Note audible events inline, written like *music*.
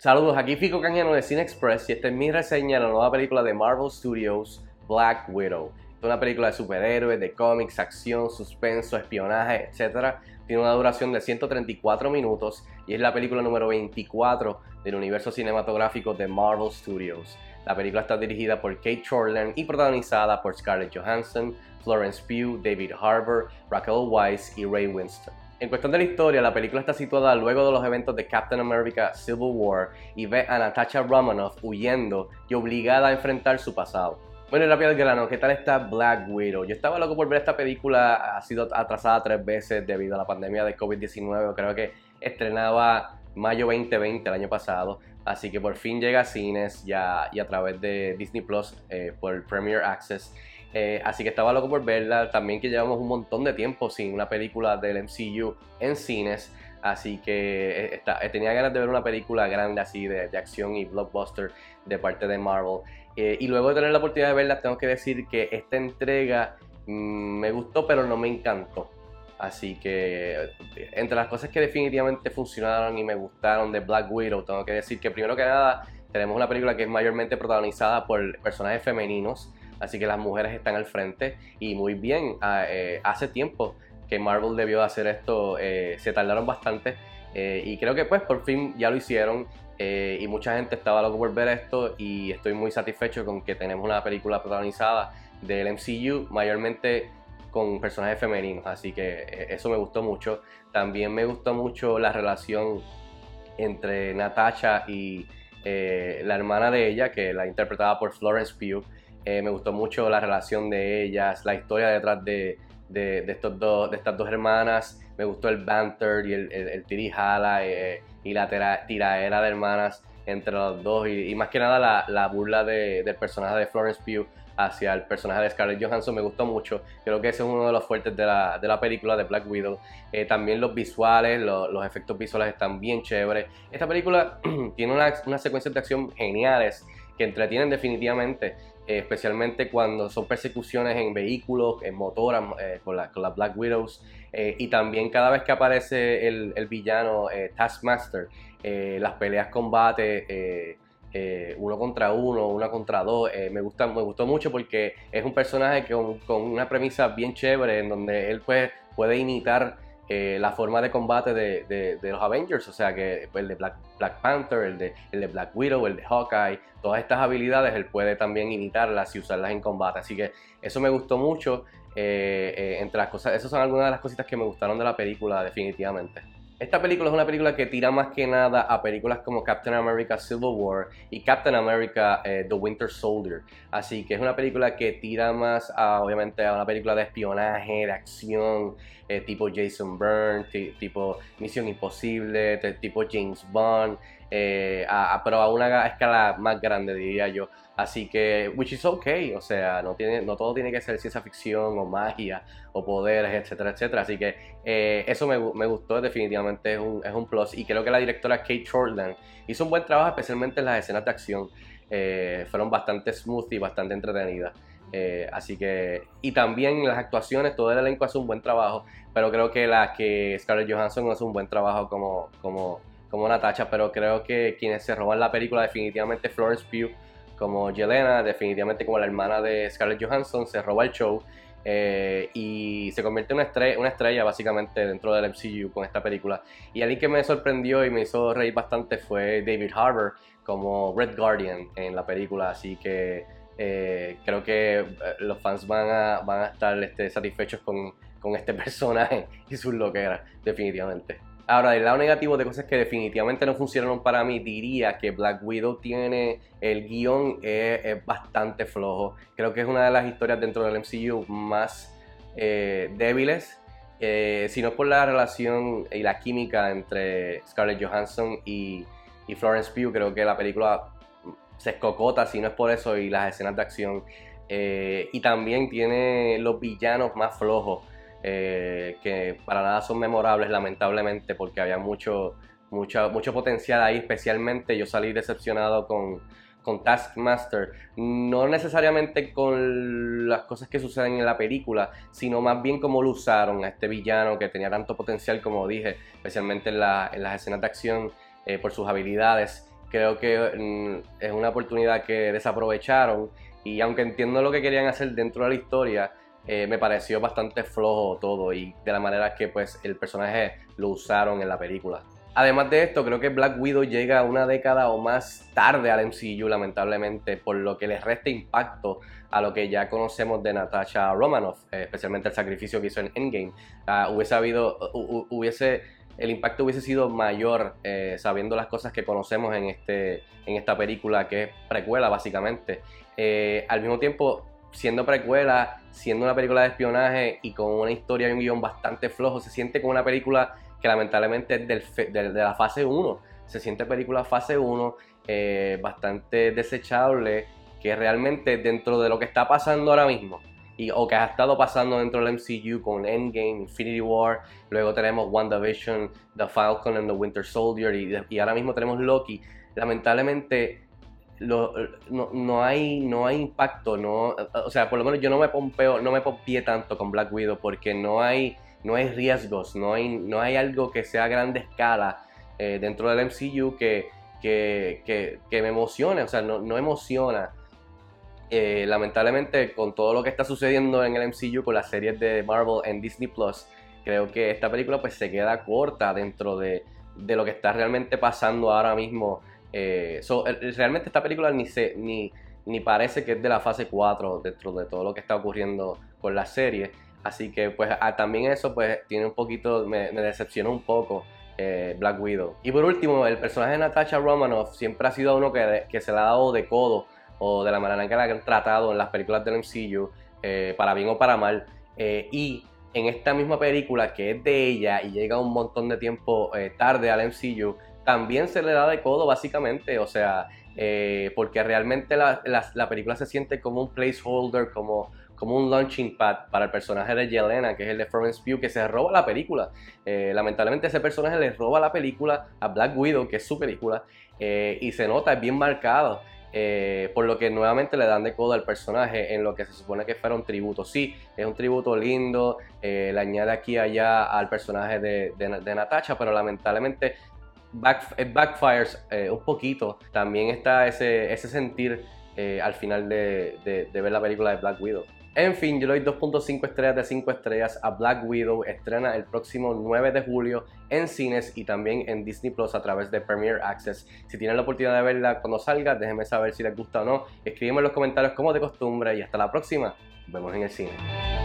Saludos, aquí Fico Canjano de Cine Express y esta es mi reseña de la nueva película de Marvel Studios, Black Widow. Es una película de superhéroes, de cómics, acción, suspenso, espionaje, etc. Tiene una duración de 134 minutos y es la película número 24 del universo cinematográfico de Marvel Studios. La película está dirigida por Kate Shortland y protagonizada por Scarlett Johansson, Florence Pugh, David Harbour, Raquel Weisz y Ray Winston. En cuestión de la historia, la película está situada luego de los eventos de Captain America Civil War y ve a Natasha Romanoff huyendo y obligada a enfrentar su pasado. Bueno, y rápido al grano, ¿qué tal está Black Widow? Yo estaba loco por ver esta película, ha sido atrasada tres veces debido a la pandemia de COVID-19, creo que estrenaba mayo 2020 el año pasado, así que por fin llega a cines ya y a través de Disney Plus eh, por Premier Access. Eh, así que estaba loco por verla. También que llevamos un montón de tiempo sin una película del MCU en cines. Así que eh, eh, tenía ganas de ver una película grande así de, acción y blockbuster de parte de Marvel. y luego de tener la oportunidad de verla, tengo que decir que esta entrega mm, me gustó, pero no me encantó. Así que entre las cosas que definitivamente funcionaron y me gustaron de Black Widow, tengo que decir que primero que nada tenemos una película que es mayormente protagonizada por personajes femeninos. Así que las mujeres están al frente y muy bien. Ah, eh, hace tiempo que Marvel debió hacer esto, eh, se tardaron bastante eh, y creo que pues por fin ya lo hicieron y mucha gente estaba loco por ver esto y estoy muy satisfecho con que tenemos una película protagonizada del MCU mayormente con personajes femeninos, así que eso me gustó mucho. También me gustó mucho la relación entre Natasha y la hermana de ella, que la interpretaba por Florence Pugh. Eh, me gustó mucho la relación de ellas, la historia detrás de, estos dos, de estas dos hermanas. Me gustó el banter y el, el, eh, y la tiraera de hermanas entre los dos. Y, más que nada la, burla del personaje de Florence Pugh hacia el personaje de Scarlett Johansson me gustó mucho. Creo que ese es uno de los fuertes de la, película de Black Widow. Eh, también los visuales, los efectos visuales están bien chéveres. Esta película *clears throat* tiene unas secuencias de acción geniales que entretienen definitivamente. Eh, especialmente cuando son persecuciones en vehículos, en motoras, eh, con, las Black Widows, eh, y también cada vez que aparece el, villano Taskmaster, las peleas combate uno contra uno, una contra dos, me, gusta, me gustó mucho porque es un personaje con, con una premisa bien chévere en donde él pues, puede imitar eh, la forma de combate de, los Avengers, o sea que pues, el de Black, Black Panther, el de, el de, Black Widow, el de Hawkeye, todas estas habilidades él puede también imitarlas y usarlas en combate. Así que eso me gustó mucho. Eh, eh, entre las cosas, esas son algunas de las cositas que me gustaron de la película, definitivamente. Esta película es una película que tira más que nada a películas como Captain America Civil War y Captain America The Winter Soldier. Así que es una película que tira más a, obviamente, a una película de espionaje, de acción, eh, tipo Jason Bourne, tipo Misión Imposible, tipo James Bond, eh, pero a una escala más grande diría yo. Así que, which is okay, o sea, no, tiene, no todo tiene que ser ciencia ficción o magia o poderes, etcétera, etcétera. Así que eh, eso me, me, gustó, definitivamente es un, es un plus. Y creo que la directora Kate Shortland hizo un buen trabajo, especialmente en las escenas de acción. fueron bastante smooth y bastante entretenidas. Eh, así que, y también las actuaciones, todo el elenco hace un buen trabajo, pero creo que la que Scarlett Johansson hace un buen trabajo como, como, como Natasha, pero creo que quienes se roban la película definitivamente Florence Pugh como Yelena, definitivamente como la hermana de Scarlett Johansson, se roba el show eh, y se convierte en una estrella, una estrella básicamente dentro del MCU con esta película. Y alguien que me sorprendió y me hizo reír bastante fue David Harbour como Red Guardian en la película, así que eh, creo que eh, los fans van a, van a estar este, satisfechos con, con, este *laughs* personaje y sus loqueras, definitivamente. Ahora, del lado negativo de cosas que definitivamente no funcionaron para mí, diría que Black Widow tiene el guion es, bastante flojo. Creo que es una de las historias dentro del MCU más eh, débiles. si no por la relación y la química entre Scarlett Johansson y, y Florence Pugh, creo que la película se escocota si no es por eso y las escenas de acción. Eh, y también tiene los villanos más flojos, eh, que para nada son memorables lamentablemente porque había mucho, mucho, mucho potencial ahí, especialmente yo salí decepcionado con, con Taskmaster, no necesariamente con las cosas que suceden en la película, sino más bien cómo lo usaron a este villano que tenía tanto potencial como dije, especialmente en, las escenas de acción eh, por sus habilidades. Creo que mm, es una oportunidad que desaprovecharon y aunque entiendo lo que querían hacer dentro de la historia, eh, me pareció bastante flojo todo y de la manera que pues el personaje lo usaron en la película. Además de esto, creo que Black Widow llega una década o más tarde al MCU, lamentablemente, por lo que le resta impacto a lo que ya conocemos de Natasha Romanoff, eh, especialmente el sacrificio que hizo en Endgame. Uh, hubiese habido, hubiese, el impacto hubiese sido mayor eh, sabiendo las cosas que conocemos en, este, en esta película, que es precuela básicamente. Al mismo tiempo, siendo precuela, siendo una película de espionaje y con una historia y un guion bastante flojo, se siente como una película que lamentablemente es del, de la fase 1. Se siente película fase 1, eh, bastante desechable, que realmente dentro de lo que está pasando ahora mismo, y, o que ha estado pasando dentro del MCU con Endgame, Infinity War, luego tenemos WandaVision, The Falcon and the Winter Soldier, y ahora mismo tenemos Loki. Lamentablemente no, no, hay, no hay impacto, no, o sea, por lo menos yo no me pompeo, no me pompié tanto con Black Widow porque no hay no hay riesgos, no hay, no hay algo que sea a grande escala eh, dentro del MCU que, que, me emocione, o sea, no, emociona. Eh, lamentablemente, con todo lo que está sucediendo en el MCU, con las series de Marvel en Disney Plus, creo que esta película pues se queda corta dentro de, lo que está realmente pasando ahora mismo. Eh, realmente esta película ni, se, ni, ni parece que es de la fase 4 dentro de todo lo que está ocurriendo con la serie. Así que pues ah, también eso pues tiene un poquito, me, decepcionó un poco eh, Black Widow. Y por último, el personaje de Natasha Romanoff siempre ha sido uno que, que se le ha dado de codo o de la manera en que la han tratado en las películas del MCU, eh, para bien o para mal. Eh, y en esta misma película que es de ella y llega un montón de tiempo tarde al MCU, también se le da de codo básicamente, o sea, porque realmente la, la, película se siente como un placeholder, como como un launching pad para el personaje de Yelena, que es el de Florence Pugh, que se roba la película. Eh, lamentablemente ese personaje le roba la película a Black Widow, que es su película, eh, y se nota, es bien marcado. Eh, por lo que nuevamente le dan de codo al personaje en lo que se supone que fuera un tributo. Sí, es un tributo lindo, le añade aquí y allá al personaje de, de, Natasha, pero lamentablemente backfires un poquito. También está ese, ese sentir al final de, de ver la película de Black Widow. En fin, yo le doy 2.5 estrellas de 5 estrellas a Black Widow. Estrena el próximo 9 de julio en cines y también en Disney Plus a través de Premier Access. Si tienen la oportunidad de verla cuando salga, déjenme saber si les gusta o no. Escríbeme en los comentarios como de costumbre y hasta la próxima. Nos vemos en el cine.